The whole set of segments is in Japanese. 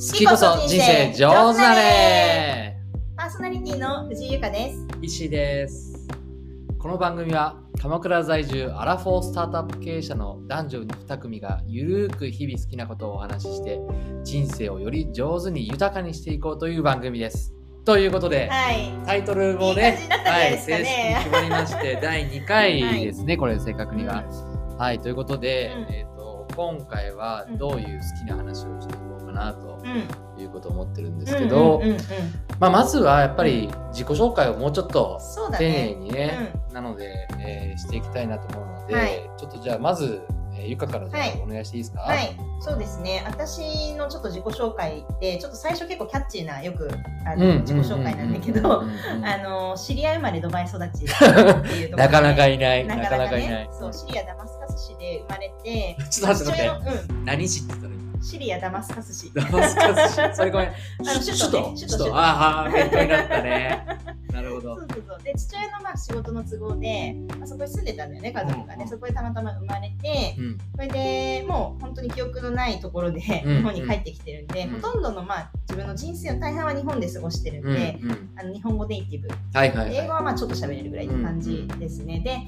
好きこそ人生上手なれパーソナリティの藤井由香です。石です。この番組は鎌倉在住アラフォースタートアップ経営者の男女2組がゆるーく日々好きなことをお話しして人生をより上手に豊かにしていこうという番組です。ということで、はい。タイトルもねね。はい、正式に決まりまして 第2回ですね、これ正確には、はいということで、うん。えー、と今回はどういう好きな話をしていこうかなとうん。うん。いうことを思ってるんですけど、うんうんうんうんまあ、まずはやっぱり自己紹介をもうちょっとそうだ丁寧ね。にね、なので、えーしていきたいなと思うので、はいちょっとじゃあまず、えーゆかからお願いしていいですか、はい、そうですね。私のちょっと自己紹介って、ちょっと最初結構キャッチーな、よくあうんうんうんうんの自己紹介なんだけど、知り合い生まれドバイ育ちっていうところでなかなかいないなかなかなかなかいないね、そうシリアダマスカス市で生まれて、ちょっと待って待って父親の何市って言ったシリアダマスカス市。ダマスカス市それごめん。あの首都ね。首都首都ああ勉強になったねなるほど。そうそうそう。で父親のまあ仕事の都合で、まあ、そこに住んでたんだよね家族がね、うん。そこでたまたま生まれてうん。それでもう本当に記憶のないところでうん。日本に帰ってきてるんで、うん。ほとんどのまあ自分の人生の大半は日本で過ごしてるんうん。で、うん。あの日本語ネイティブ。はいはい英語ははまあちょっと喋れるぐらいって感じですね、で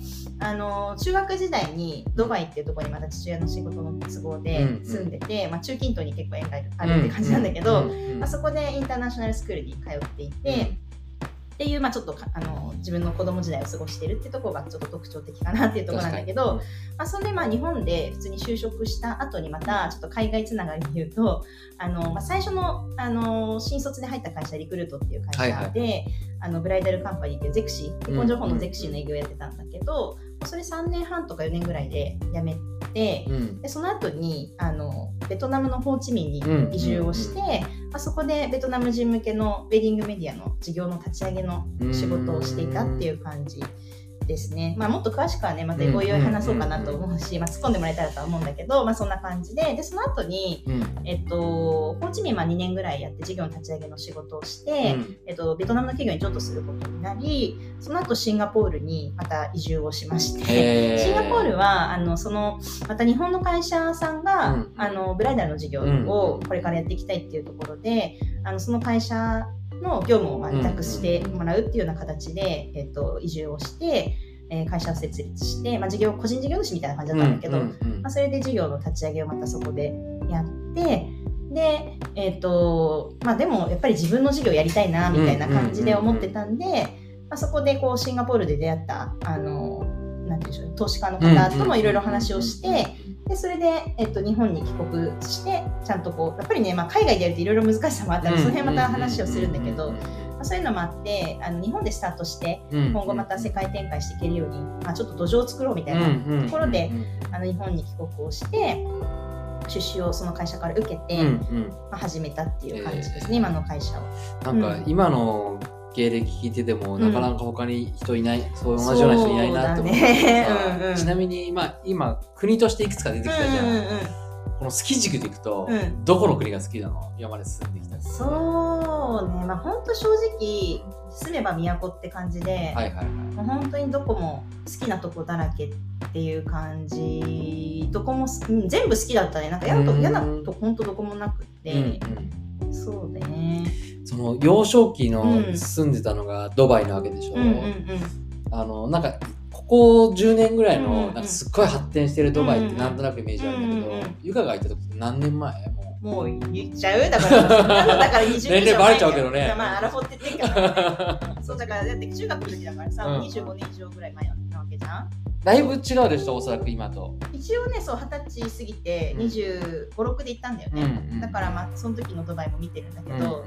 あの中学時代にドバイっていうところにまた父親の仕事の都合でうん。住んでて、まあ、中近東に結構縁がいあるって感じなんだけど、うん。うん。うん。まあ、そこでインターナショナルスクールに通っていて、っていう、まあ、ちょっとかあの自分の子供時代を過ごしてるってところがちょっと特徴的かなっていうところなんだけど、まあ、そんでまあ日本で普通に就職した後にまたちょっと海外つながりで言うとあの、まあ、最初のあの新卒で入った会社リクルートっていう会社で、あのブライダルカンパニーっていうゼクシー結婚情報のゼクシーの営業をやってたんだけど、それ3年半とか4年ぐらいで辞めて。うんでその後にあのベトナムのホーチミンにうん移住をして、まあ、そこでベトナム人向けのウェディングメディアの事業の立ち上げの仕事をしていたっていう感じですね。まあ、もっと詳しくはねまたおいおい話そうかなと思うし、まあ、突っ込んでもらえたらとは思うんだけど、まあ、そんな感じででその後にうん。えっと、ホーチミンは2年ぐらいやって事業の立ち上げの仕事をして、えっと、ベトナムの企業に譲渡することになりその後シンガポールにまた移住をしまして。へ シンガポールはあのそのまた日本の会社さんが、うん。あのブライダルの事業をこれからやっていきたいっていうところで、あのその会社の業務をまあ委託してもらうっていうような形で、えっと、移住をして、えー会社を設立して、まあ、事業個人事業主みたいな感じだったんだけど、うんうんうんまあ、それで事業の立ち上げをまたそこでやってでえっ、とまあでもやっぱり自分の事業やりたいなみたいな感じで思ってたんで、まあ、そこでこうシンガポールで出会ったあのでしょう投資家の方ともいろいろ話をして、でそれで、えっと、日本に帰国してちゃんとこうやっぱりね、まあ、海外でやるといろいろ難しさもあったので、その辺また話をするんだけど、まあ、そういうのもあってあの日本でスタートして今後また世界展開していけるように、まあ、ちょっと土壌を作ろうみたいなところであの日本に帰国をして出資をその会社から受けて、まあ、始めたっていう感じですね、えー。今の会社を。なんか今の経歴聞いてても、なかなか他に人いない、そう同じような人いないなって思ってね。さ うんうん。ちなみに、まあ、今国としていくつか出てきたじゃん、うんうんうん。この好き軸でいくと、うん。どこの国が好きなの？今まで住んできたそうね。まあ本当正直住めば都って感じで、はいはいはい。もう本当にどこも好きなとこだらけっていう感じどこもす、うん全部好きだったね。なんか嫌なとうん。嫌なとこ本当どこもなくって、うんうんそうね。その幼少期のうん。住んでたのがドバイなわけでしょ、うんうんうん。あのなんかここ10年ぐらいうんうんうん。のなんかすっごい発展してるドバイってなんとなくイメージあるんだけど、うんうんうん。ゆかがいた時何年前？ももう言っちゃう？だからだから 20年年齢バレちゃうけどね。まあアラフォって言ってるから。ね そうだからだって中学の時だからさ、うん。25年以上ぐらい前なわけじゃんだいぶ違うでしょおそらく今と。一応ねそう二十歳過ぎてうん。2 5 6で行ったんだよね、うんうんだからまあその時のドバイも見てるんだけうんど、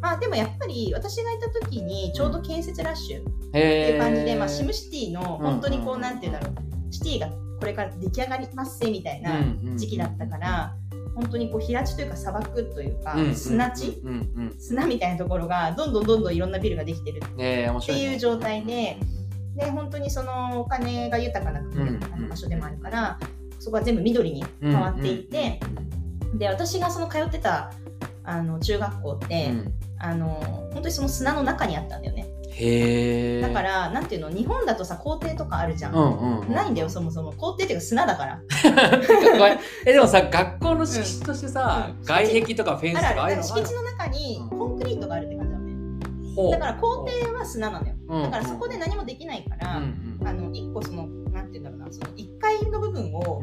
まあでもやっぱり私がいた時にちょうど建設ラッシュっへていう感じで、ー。まあ、シムシティの本当にこう、うんなんていうんだろうシティがこれから出来上がりますせみたいな時期だったから、本当にこう平地というか砂漠というか、砂地砂みたいなところがどんどんどんどんいろんなビルができてるって白い、う状態で、で本当にそのお金が豊かな場所でもあるからそこは全部緑に変わっていて、で私がその通ってたあの中学校って、あの本当にその砂の中にあったんだよね。へえだからなんていうの日本だとさ校庭とかあるじゃん、うんうんうん。ないんだよそもそも。校庭っていうか砂だから。えでもさ学校の敷地としてさ、うん。外壁とかフェンスとかああいうの敷地の中にうんコンクリートがあるってだから校庭は砂なのよ。うん。だからそこで何もできないから、あの一個そのなんていうんだろうなその1階の部分を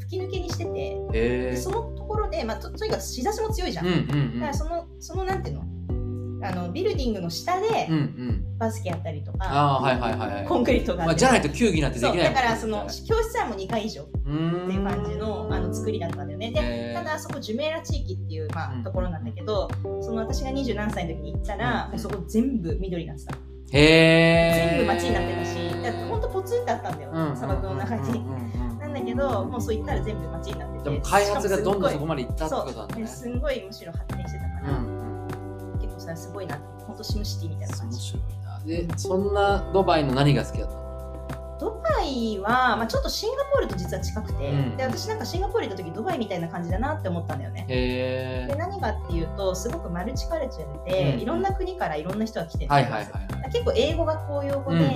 吹き抜けにしてて、そのところで、まあ、ととにかく日差しも強いじゃん。だからそのそのなんていうの？あのビルディングの下でうんうん。バスケやったりとか、ああはいはいはいはい。コンクリートがあまあ、じゃないと球技なんてできないだからその教室はもう2階以上っていう感じのあの作りだったんだよね。でただそこジュメーラ地域っていう、まうん。あ、ところなんだけど、その私が二十何歳の時に行ったら、うん。もうそこ全部緑になってた。へえ全部街になってたし、だほんとポツンってあったんだよ、うん砂漠の中に。うんうんうんうん。なんだけど、もうそう行ったら全部街になってて。でも開発がどんどんそこままでいったってことなんだね。ですんごいむしろ発展してたから、うんうん結構それはすごいな。ほんとシムシティみたいな感じ。面白いな。でそんなドバイの何が好きだったの？ドバイは、まあ、ちょっとシンガポールと実は近くて、うん。で私なんかシンガポール行った時ドバイみたいな感じだなって思ったんだよね。で何かっていうとすごくマルチカルチャーで、うん。いろんな国からいろんな人が来てるんはいですはいはいはい。結構英語が公用語で、うん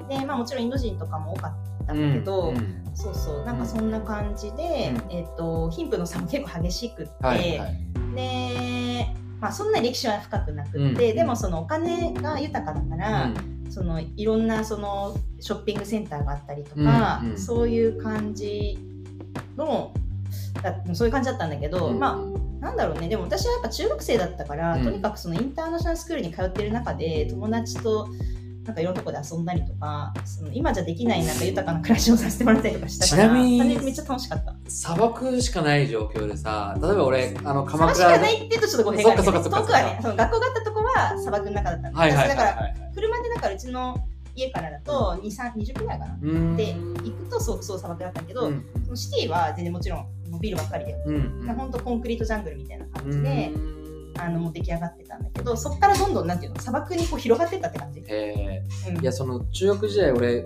うんでまあ、もちろんインド人とかも多かったうんんだけど、うんうん。そうそうなんかそんな感じで、うん。えっと貧富の差も結構激しくって、はいはい。で、まあ、そんな歴史は深くなくって、うん。でもそのお金が豊かだから、そのいろんなそのショッピングセンターがあったりとか、うん。うん。そういう感じのだそういう感じだったんだけど、うん。まあなんだろうね。でも私はやっぱ中学生だったから、うん。とにかくそのインターナショナルスクールに通ってる中で友達となんかいろんなとこで遊んだりとかその今じゃできないなんか豊かな暮らしをさせてもらったりとかしたからちなみにめっちゃ楽しかった。砂漠しかない状況でさ例えば俺あの鎌砂漠しか倉ないって言うとちょっと語弊があるけどそっかそっかそっか遠くはねその学校があったとこは砂漠の中だったんで、はいはいだからはい車でだからうちの家からだと2 3 20分ぐらいかな。で行くとそうそう砂漠だったけど、うん。そのシティは全然もちろんビルばっかりで、うん。うん。ほんとコンクリートジャングルみたいな感じうで、あの出来上がってたんだけどそこからどんどんなんていうの砂漠にこう広がってったって感じ。へえうん。いやその中学時代俺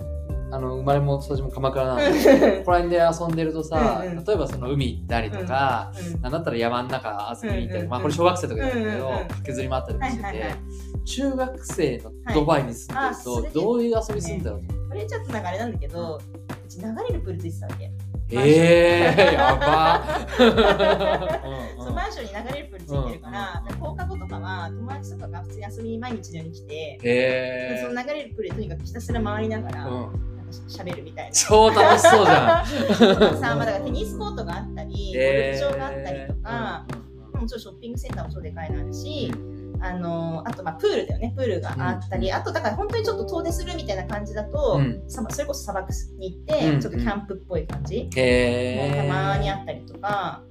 あの生まれも育ちも鎌倉なんでうん。ここら辺で遊んでるとさ、うんうん。例えばその海行ったりとか、なんだったら山の中遊びに行ったり、うんうんうん。まあこれ小学生とかだったけど、うんうんうん駆けずり回ったりもしてて、はいはいはい。中学生のドバイに住んでるはいどういう遊びするんだろうと。思ってこれちょっとなんかあれなんだけど、うち流れるプールついてたわけ。えー、やば。そうマンションに流れるプールついてるから、うん放課後とかは友達とかが普通に遊びに毎日のように来て、でへその流れるプールでとにかくひたすら回りながら、ー、うん、しゃべるみたいな。超楽しそうじゃん。さあ、まあ、だからテニスコートがあったり、ゴルフ場があったりとか、もちろんショッピングセンターも超でかいのあるし、あのあとまあプールだよね、プールがあったり、うん。あとだから本当にちょっと遠出するみたいな感じだと、うん。さそれこそ砂漠に行って、うん。ちょっとキャンプっぽい感じ、もうたまにあったりとか、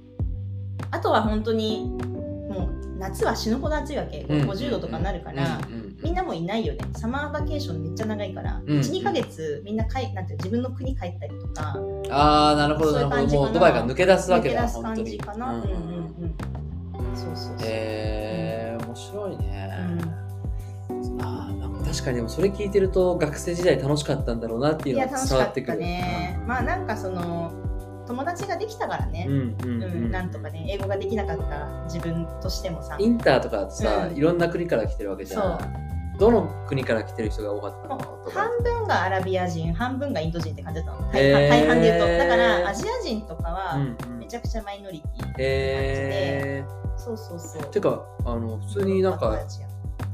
あとは本当にもう夏は死ぬほど暑いわけ、うん。50度とかになるから、みんなもいないよね、サマーバケーションめっちゃ長いから、うん。1、2ヶ月みんなかいなんて自分の国帰ったりとか、ああなるほどそうなるほどいう感じかなもうドバイから抜け出すわ抜けだけ出す感じかな。うんうんうん。そうそうそう。へえ面白いね、あーなんか確かにでもそれ聞いてると学生時代楽しかったんだろうなっていいうやのが楽しかった伝わってくるね。まあなんかその友達ができたからね。うんうんううんん、なんとかね英語ができなかった自分としてもさ。インターとかさ、うんいろんな国から来てるわけじゃんどの国から来てる人が多かったの？半分がアラビア人、半分がインド人って感じだったの。へー大半で言うと。だからアジア人とかはうんうんめちゃくちゃマイノリティ。へえそうそうそう。てかあの普通になんか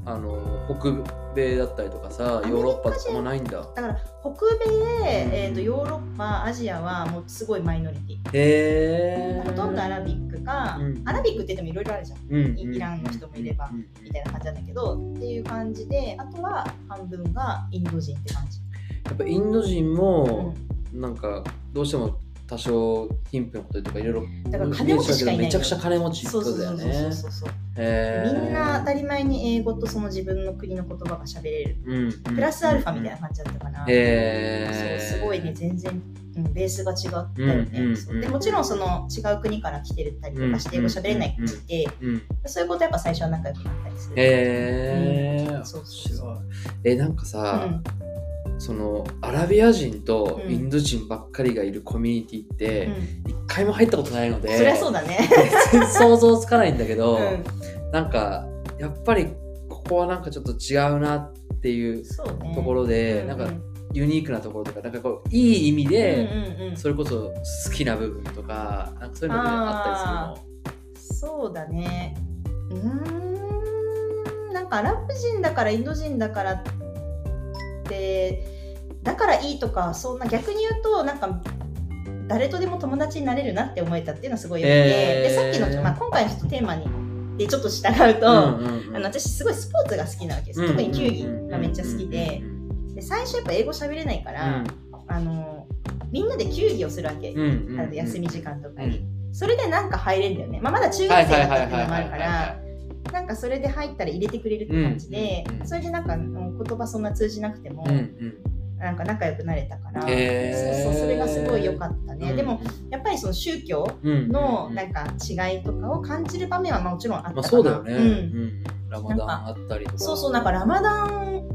あの北米だったりとかさヨーロッパとかもないんだ。だから北米、えー、とヨーロッパ、アジアはもうすごいマイノリティ。へえほとんどアラビックか、うん。アラビックって言ってもいろいろあるじゃん。うんイランの人もいればみたいな感じなんだけど、っていう感じで、あとは半分がインド人って感じ。やっぱインド人もなんかどうしても多少貧富のこととかいろいろだから金持ちしかいないめちゃくちゃ金持ちそうこそうそうそう。みんな当たり前に英語とその自分の国の言葉が喋れる。うんプラスアルファみたいな感じだったかな。そうすごいね、全然、うん、ベースが違ったよね。でもちろんその違う国から来てるたりとかして英語喋れない子いて、うんそういうことやっぱ最初は仲良くなったりする。へー。うん。そうそうそう。えなんかうさ、んそのアラビア人とうん。インド人ばっかりがいるコミュニティってうん。一回も入ったことないので、そりゃそうだね。全然想像つかないんだけど、うん。なんかやっぱりここはなんかちょっと違うなっていうところで、うんなんかユニークなところとかなんかこういい意味で、うんうんうん。それこそ好きな部分とかなんかそういうのであったりするの？そうだね。うーんなんかアラブ人だからインド人だからってだからいいとかそんな逆に言うとなんか誰とでも友達になれるなって思えたっていうのはすごいよくて、へー。でさっきの、まあ、今回のちょっとテーマにでちょっと従うと、うんうんうん。あの私すごいスポーツが好きなわけです、特に球技がめっちゃ好きで,、で最初やっぱ英語喋れないから、あのみんなで球技をするわけ、うんうんうんあの休み時間とかに、うん。それでなんか入れるんだよね、まあ、まだ中学生だったっていうのもあるからなんかそれで入ったら入れてくれるって感じで、うんうんうんそれでなんかうん言葉そんな通じなくても、うんうん。なんか仲良くなれたから、そうそうそれがすごい良かったね、うん。でもやっぱりその宗教うんのうん。なんか違いとかを感じる場面はもちろんあったかな、まあそうだよね、ううんん。ラマダンあったりとか。そうそうなんかラマダン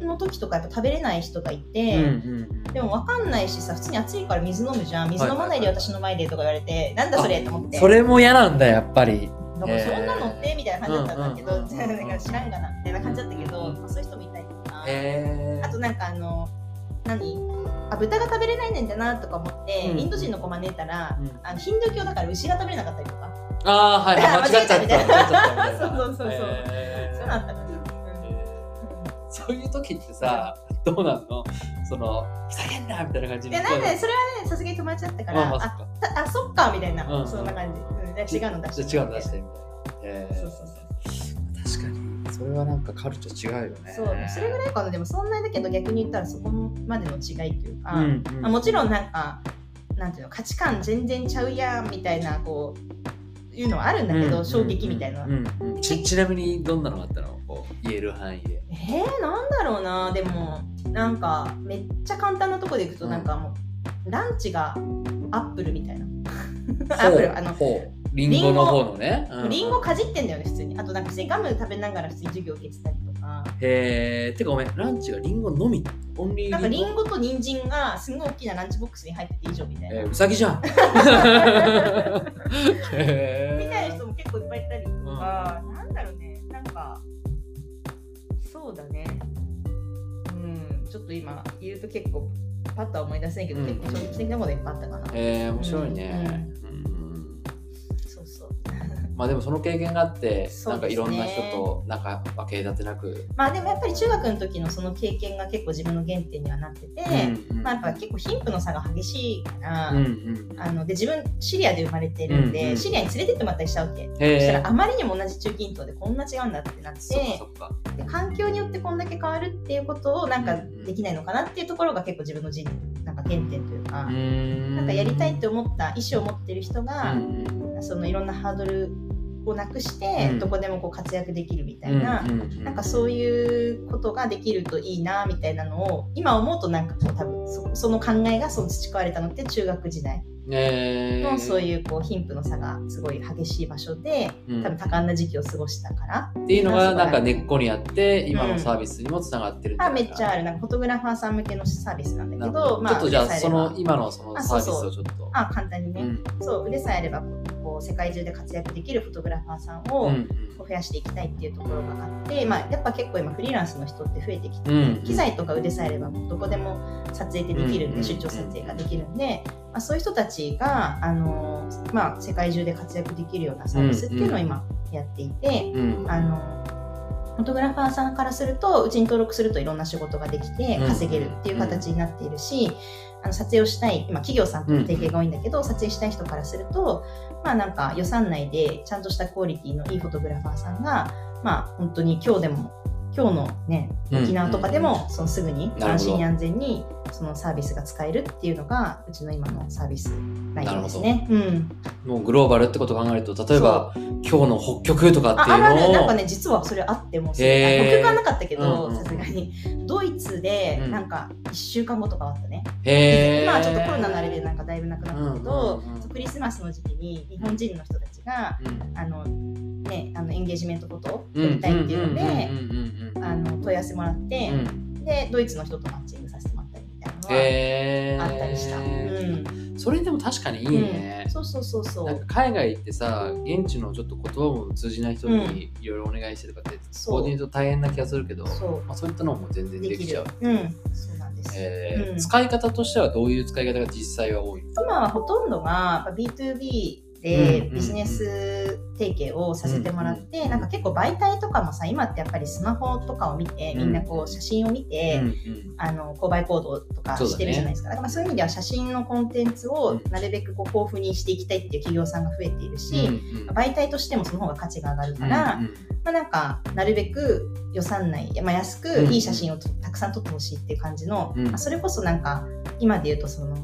の時とかやっぱ食べれない人がいて、うんうんでも分かんないしさ普通に暑いから水飲むじゃん。水飲まないで私の前でとか言われて、なんだそれと思って。それも嫌なんだやっぱりだからそんなのってみたいな感じだったんだけど、うんうんうんなんか知らんがなみたいな感じだったけど、まあ、そういう人もいたりとか、へあとなんかあの何？あ豚が食べれないねんだなとか思って、うん。インド人の子招いたら、うん。あのヒンドゥー教だから牛が食べれなかったりとか。ああはいはい 間違っちゃったみたそうそうそうそう。へー。そういうのあったそういう時ってさどうなんの？そのふざけんなみたいな感じいやなんでそれはねさすがに友達だったから、まあまあそっあかたあそっかみたいな、うん。そんな感じ、うん、違うの出して違うの出してみたいな。へー。そうそうそう確かにそれはなんかカルチャー違うよね。そう。それぐらいかな。でもそんなにだけど逆に言ったらそこまでの違いというか、うんうん。まあ、もちろんなんかなんていうの価値観全然ちゃうやんみたいなこういうのはあるんだけど、うん衝撃みたいな。うんうん。ちちなみにどんなのがあったの？こう言える範囲で。えー、なんだろうな。でもなんかめっちゃ簡単なとこでいくとうんなんかもう、ランチがアップルみたいな。アップルあのリンゴの方のね。うん。うんリンゴかじってんだよね普通に。あとなんか普通にガム食べながら普通に授業受けてたりとか。へえてかごめんランチがリンゴのみ？オンリーなんかリリンゴと人参がすごい大きなランチボックスに入ってて以上みたいな、えー、うさぎじゃん。へみたいな人も結構いっぱいいたりとか、なんだろうね、なんか、そうだね。うん、ちょっと今言うと結構パッとは思い出せないけど、うん。結構衝撃的なこといっぱいあったかな。えー、面白いね、うん。まあでもその経験があって、ね。なんかいろんな人となんか分け隔てなく、まあでもやっぱり中学の時のその経験が結構自分の原点にはなってて、うんうん。まあやっぱ結構貧富の差が激しいから、うんうんあので自分シリアで生まれてるんで、うんうん。シリアに連れてってもらったりしたわけ。へそしたえらあまりにも同じ中近東でこんな違うんだってなってで環境によってこんだけ変わるっていうことをなんかうんうん。できないのかなっていうところが結構自分の人なんか原点というか、なんかやりたいって思った意思を持ってる人うが、んそのいろんなハードルをなくして、うん。どこでもこう活躍できるみたいな、うんうんなんかそういうことができるといいなみたいなのを今思うとなんかこう多分そその考えがそう培われたのって中学時代。えのそうう、いうこう貧富の差がすごい激しい場所でうん。多分多感な時期を過ごしたから。っていうのがなんか根っこにあって今のサービスにもつながってるあめっちゃある。るなんかフォトグラファーさん向けのサービスなんだけなどるほどちょっとじゃあその今のそのあサービスをちょっと。あ簡単にね、うん。そう腕さえあれば世界中で活躍できるフォトグラファーさんを増やしていきたいっていうところがあって、まあ、やっぱ結構今フリーランスの人って増えてきて、うん機材とか腕さえあればどこでも撮影ってできるんで、うん出張撮影ができるんで、まあ、そういう人たちが、あのまあ、世界中で活躍できるようなサービスっていうのを今やっていて。うん。あのフォトグラファーさんからするとうちに登録するといろんな仕事ができてうん。稼げるっていう形になっているし、あの撮影をしたい今企業さんとの提携が多いんだけど、撮影したい人からするとまあなんか予算内でちゃんとしたクオリティのいいフォトグラファーさんがまあ本当に今日でも今日のねうん。沖縄とかでもそのすぐに安心安全にそのサービスが使えるっていうのがうちの今のサービス内容ですね。うん、もうグローバルってことを考えると例えば今日の北極とかってああいうのあるなんかね実はそれあっても北極はなかったけどさすがに。ドイツでうん。なんか1週間後とかあったね、今はちょっとコロナのあれでなんかだいぶなくなったけど、クリスマスの時期に日本人の人たちがうん。あの、ね、あのエンゲージメントフォトを撮りたいっていうので問い合わせもらって、うん。でドイツの人とマッチングさせてもらったりみたいなのはへー。あったりした。うん。そそれでも確かにいいね。うん、そうそうそうそう。海外行ってさ現地のちょっと言葉も通じない人にいろいろお願いしてとかって、そう。コーディネート大変な気がするけどそう。まあ、そういったのも全然でできちゃう。うん。そうえー。うん。使い方としてはどういう使い方が実際は多い今はほとんどがやっぱ B2B でうんビジネス提携をさせてもらって、なんか結構媒体とかもさ今ってやっぱりスマホとかを見て、うん。みんなこう写真を見て、あの購買行動とかしてるじゃないですか。だ,、からまあそういう意味では写真のコンテンツをなるべくこう豊富にしていきたいっていう企業さんが増えているし、媒体としてもその方が価値が上がるから、まあ、なんかなるべく予算内、まあ、安くいい写真をとたくさん撮ってほしいっていう感じの、うん。まあ、それこそなんか今で言うとその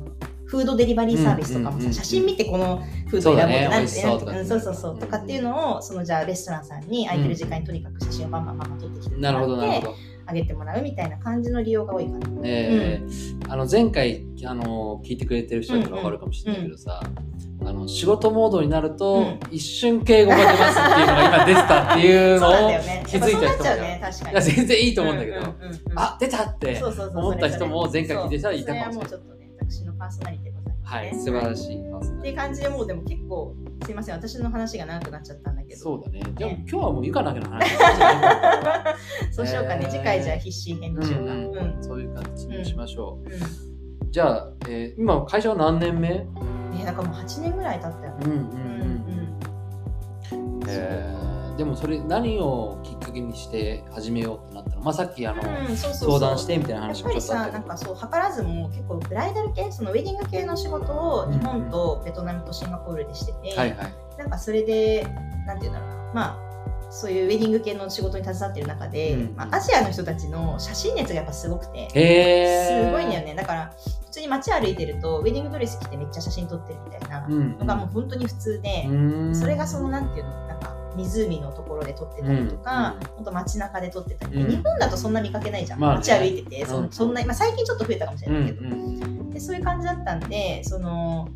フードデリバリーサービスとかもさ、うんうんうんうん写真見てこのフードを選ぼうってなそうだね美ってそうそうそうそうとかっていうのをそのじゃあレストランさんに空いてる時間にとにかく写真をバンバンバンバン撮ってきてもなるほどらってなるほど。あげてもらうみたいな感じの利用が多いかな。えーあの前回あの聞いてくれてる人だったら分かるかもしれないけどさ、あの仕事モードになると、うん一瞬敬語が出ますっていうのが今出てたっていうのを。気づいた人もね確かに。いや全然いいと思うんだけど、うんうんうんうんあ出たって思った人も前回聞いてたらいたかもしれない私のパーソナリはい。素晴らしいパーソナリティっていう感じでもうでも結構すいません。私の話が長くなっちゃったんだけど。そうだね。でもね今日はもうゆかだけの話そうしようかね、えー。次回じゃあ必死返事しようか。ううん。んうん。そういう感じにしましょう。うじゃあ、えー今会社は何年目？ん。ねだからもう8年ぐらい経ったよね。うんうん。うんうん。えーでもそれ何をきっかけにして始めようってなったの？まあさっきあの、うん、そうそうそう。相談してみたいなやっ話ぱりさ、もちょっとあったなんかそう、図らずも結構ブライダル系、そのウェディング系の仕事を日本とベトナムとシンガポールでしてて、けどはいはい。なんかそれで、なんていうんだろうな、まあ、そういうウェディング系の仕事に携わってる中で、うん。まあ、アジアの人たちの写真熱がやっぱすごくて、すごいんだよね。だから、普通に街歩いてると、ウェディングドレス着てめっちゃ写真撮ってるみたいなうんのがもう本当に普通で、うん。それがその、なんていうの、湖のところで撮ってたりとか、うん本当街中で撮ってたり、うん。日本だとそんな見かけないじゃん。まあね。街歩いてて、そうん。そんな、まあ、最近ちょっと増えたかもしれうんないけど、うん。でそういう感じだったんで、その、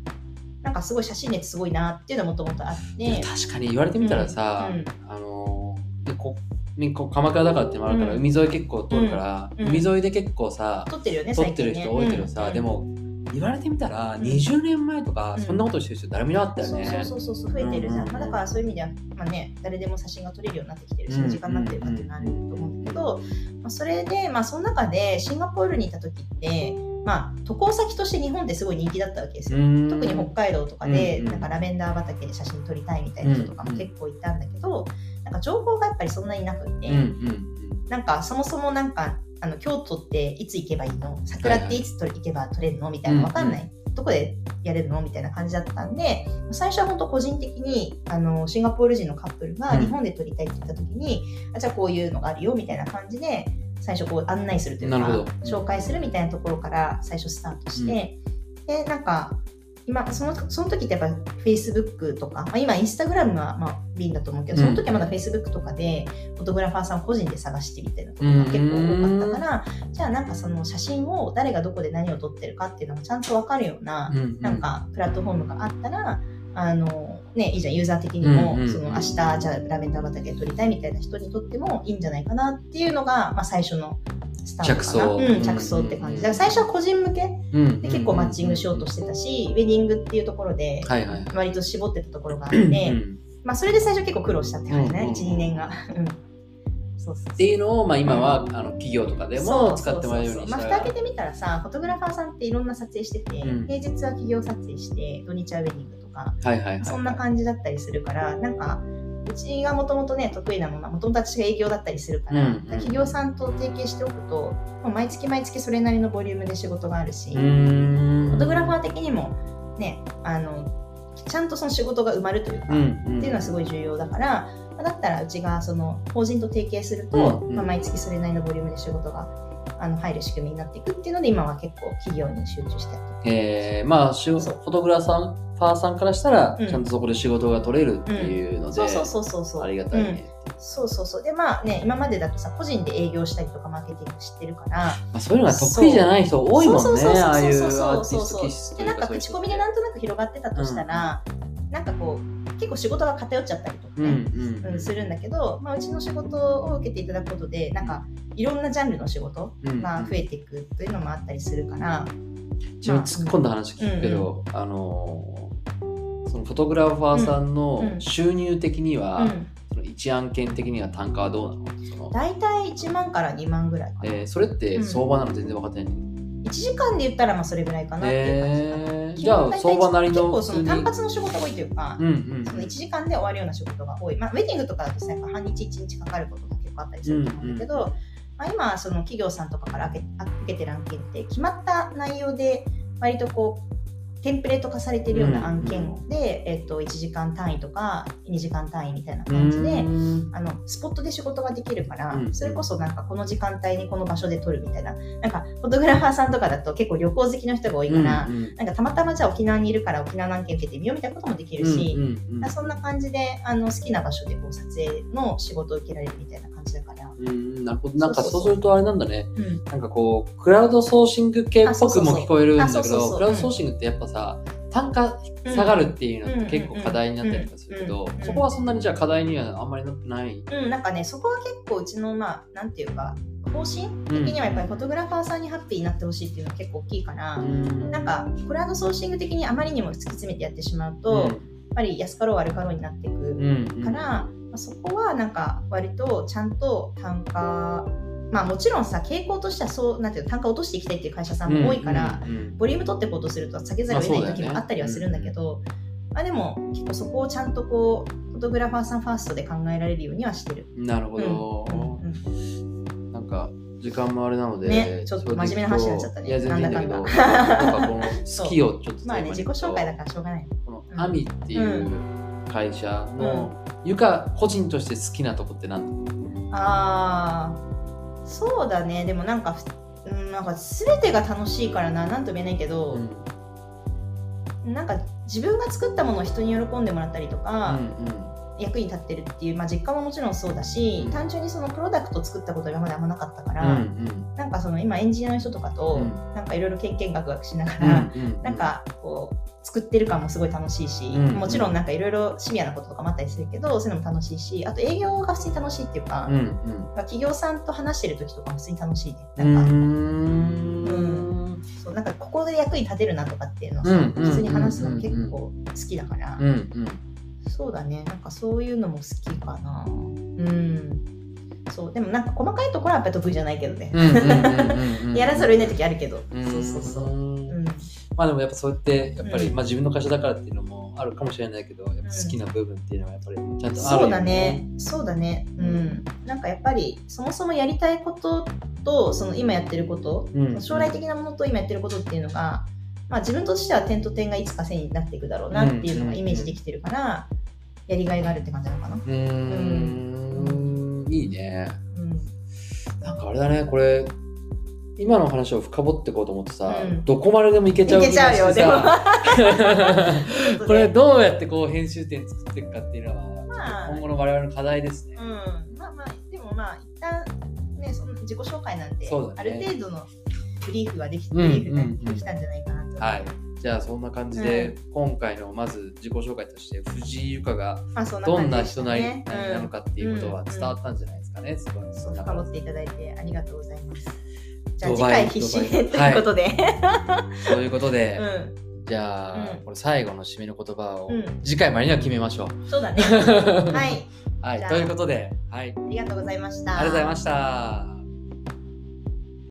なんかすごい写真熱すごいなっていうのはもともとあって、確かに言われてみたらさ、うんうん。あのでこねこ鎌倉だからってのもあるから、うん。海沿い結構通るから、うん。海沿いで結構さ、撮ってるよね、撮ってる人多いけどさ、で、も言われてみたらん。20年前とかうん。そんなことしてる人誰もいなかったよね。そうそうそうそう増えてるじゃん、うんまあ、だからそういう意味では、まあね、誰でも写真が撮れるようになってきてるし、うん時間になってるかっていうのはあると思うんだけど、まあ、それで、まあ、その中でシンガポールにいた時って、まあ、渡航先として日本ですごい人気だったわけですよ。うん。特に北海道とかで、うんなんかラベンダー畑で写真撮りたいみたいな人とかも結構いたんだけど、なんか情報がやっぱりそんなになくて、なんかそもそもなんかあの京都っていつ行けばいいの？桜っていつと行けば撮れるの？みたいなわかんない、どこでやれるの？みたいな感じだったんで最初は本当個人的にあのシンガポール人のカップルがうん。日本で撮りたいって言った時に、あじゃあこういうのがあるよ？みたいな感じで最初こう案内するというか紹介するみたいなところから最初スタートして、でなんか今そのその時ってやっぱ Facebook とか、まあ、今インスタグラムはまあ瓶だと思うけど、その時はまだ Facebook とかでフォトグラファーさんを個人で探してみたいなことが結構多かったから、じゃあなんかその写真を誰がどこで何を撮ってるかっていうのがちゃんと分かるような、なんかプラットフォームがあったらあのねいいじゃんユーザー的にも、その明日じゃあラベンダー畑で撮りたいみたいな人にとってもいいんじゃないかなっていうのが、まあ、最初のかな？着想。うん、着想って感じ。だから最初は個人向け。うん。で結構マッチングしようとしてたし、ウェディングっていうところではいはい。はい。割と絞ってたところがあって、うん。まあそれで最初結構苦労したって感じね、うん。うん12年が。うん。そうそうそうっていうのを、まあ、今は、あの企業とかでも使ってもらえるようにまあ、蓋開けてみたらさフォトグラファーさんっていろんな撮影してて、うん。平日は企業撮影して土日はウェディングとかはいはいはい。そんな感じだったりするからなんかうちがもともとね得意なものもともと私が営業だったりするから、うんうん企業さんと提携しておくと毎月毎月それなりのボリュームで仕事があるし。フォトグラファー的にもねあのちゃんとその仕事が埋まるというか、うんうん。っていうのはすごい重要だから、まあだったらうちがその法人と提携すると、うんうんまあ、毎月それなりのボリュームで仕事があの入る仕組みになっていくっていうので今は結構企業に集中してやってる。えー、まあフォトグラファーさんからしたら、うん。ちゃんとそこで仕事が取れるっていうので、そうそうそうそうそう。ありがたいね。うん。そうそうそう。でまあね今までだとさ個人で営業したりとかマーケティング知ってるから。まあ、そういうのが得意じゃない人多いもんね、そう。そうそうそうああいうアーティスト気質とでなんか口コミでなんとなく広がってたとしたら、なんかこう結構仕事が偏っちゃったりとかうんね。うん。うん、するんだけど、まあ、うちの仕事を受けていただくことでなんかいろんなジャンルの仕事うんが増えていくというのもあったりするから、自分突っ込んだ話聞くけど、あのーそのフォトグラファーさんうんのうん。収入的には、うん。その一案件的には単価はどうなの？その、大体1万から2万ぐらいかな、えーそれって相場なの全然分かってない？んだ1時間で言ったらまあそれぐらいかなっていう感じかな、えー基じゃあ相場なりの結構その単発の仕事が多いというか、うんうんその1時間で終わるような仕事が多い、まあ、ウェディングとかだと半日1日かかることが結構あったりすると思うんだけど、まあ、今その企業さんとかから受けてる案件って決まった内容で割とこうテンプレート化されてるような案件で、えっと1時間単位とか2時間単位みたいな感じで、うん。あのスポットで仕事ができるから、うん。それこそなんかこの時間帯にこの場所で撮るみたいななんかフォトグラファーさんとかだと結構旅行好きの人が多いから、うんうん。なんかたまたまじゃあ沖縄にいるから沖縄の案件受けてみようみたいなこともできるし、うんうんうん。そんな感じであの好きな場所でこう撮影の仕事を受けられるみたいな感じだから、うんなるほど。なんかそうするとあれなんだね。うん、なんかこうクラウドソーシング系っぽくも聞こえるんだけどクラウドソーシングってやっぱさ単価下がるっていうのって結構課題になったりとかするけどうん。うん。うん。そこはそんなにじゃあ課題にはあんまりなってない？うん、なんかねそこは結構うちのまあなんていうか方針的にはやっぱりフォトグラファーさんにハッピーになってほしいっていうのは結構大きいから、うん。なんかクラウドソーシング的にあまりにも突き詰めてやってしまうと、やっぱり安かろう悪かろうになっていくうんうん。から、まあ、そこはなんか割とちゃんと単価まあもちろんさ傾向としてはそうなんていうの単価を落としていきたいっていう会社さんも多いから、うんうん。ボリューム取っていこうとすると下げざるを得ない時もあったりはするんだけど、まあでも結構そこをちゃんとこうフォトグラファーさんファーストで考えられるようにはしてる。うんなるほど、うんうんなんか時間もあれなので、ねちょっと真面目な話になっちゃったね。いや全然いいんだけどななんかこの 好きをちょっとまあね自己紹介だかからしょうがない。このアミっていう会社の、ゆか個人として好きなとこって何？だああそうだね。でもなんかなんか全てが楽しいからな。なんとも言えないけど、うん。なんか自分が作ったものを人に喜んでもらったりとか、うん役に立ってるっていう、まあ、実感ももちろんそうだし、うん。単純にそのプロダクトを作ったことが今まであんまなかったかうんら、なんかその今エンジニアの人とかと、うん。なんかいろいろ経験学学しながうんら、うん。なんかこう作ってる感もすごい楽しいし、うんもちろんなんかいろいろシビアなこととかもあったりするけどそういうのも楽しいしあと営業が普通に楽しいっていうか、うんうん。企業さんと話してる時とかも普通に楽しいね。うなんか、ん。そうなんかここで役に立てるなとかっていうのをさ、うん。普通に話すの結構好きだから、うんうんそうだね。なんかそういうのも好きかな。うん。そう。でもなんか細かいところはやっぱり得意じゃないけどね、やらざるを得ない時あるけど、うん。そうそうそう、うん、まあでもやっぱそうやってやっぱり、うん。まあ自分の会社だからっていうのもあるかもしれないけどやっぱ好きな部分っていうのはやっぱりちゃんとあるそうだね。そうだね。うん。なんかやっぱりそもそもやりたいこととその今やってること、うん。将来的なものと今やってることっていうのが、まあ、自分としては点と点がいつか線になっていくだろうなっていうのがイメージできてるから、やりがいがあるって感じなのかな、うーん。いいね。うん、なんかあれだね。これ今の話を深掘っていこうと思ってさ、うん。どこまででもいけちゃういけちゃうよ気がしてさこれうどうやってこう編集点作っていくかっていうのは、まあ。今後の我々の課題ですね。ん、まあまあでもまあ一旦ねその自己紹介なんで、ね。ある程度のブリーフができて、うんうんうん。できたんじゃないかな。と、はい。じゃあそんな感じで、今回のまず自己紹介として藤井由香がどんな人なりなのかっていうことは伝わったんじゃないですかね。すごい。そう深掘っていただいてありがとうございます。じゃあ次回必死でということで、そういうことで、うじゃあ、うんこれ最後の締めの言葉を、うん次回までには決めましょう。ん、そうだね。は、はいい。じゃあということで、はい。ありがとうございました。ありがとうございました。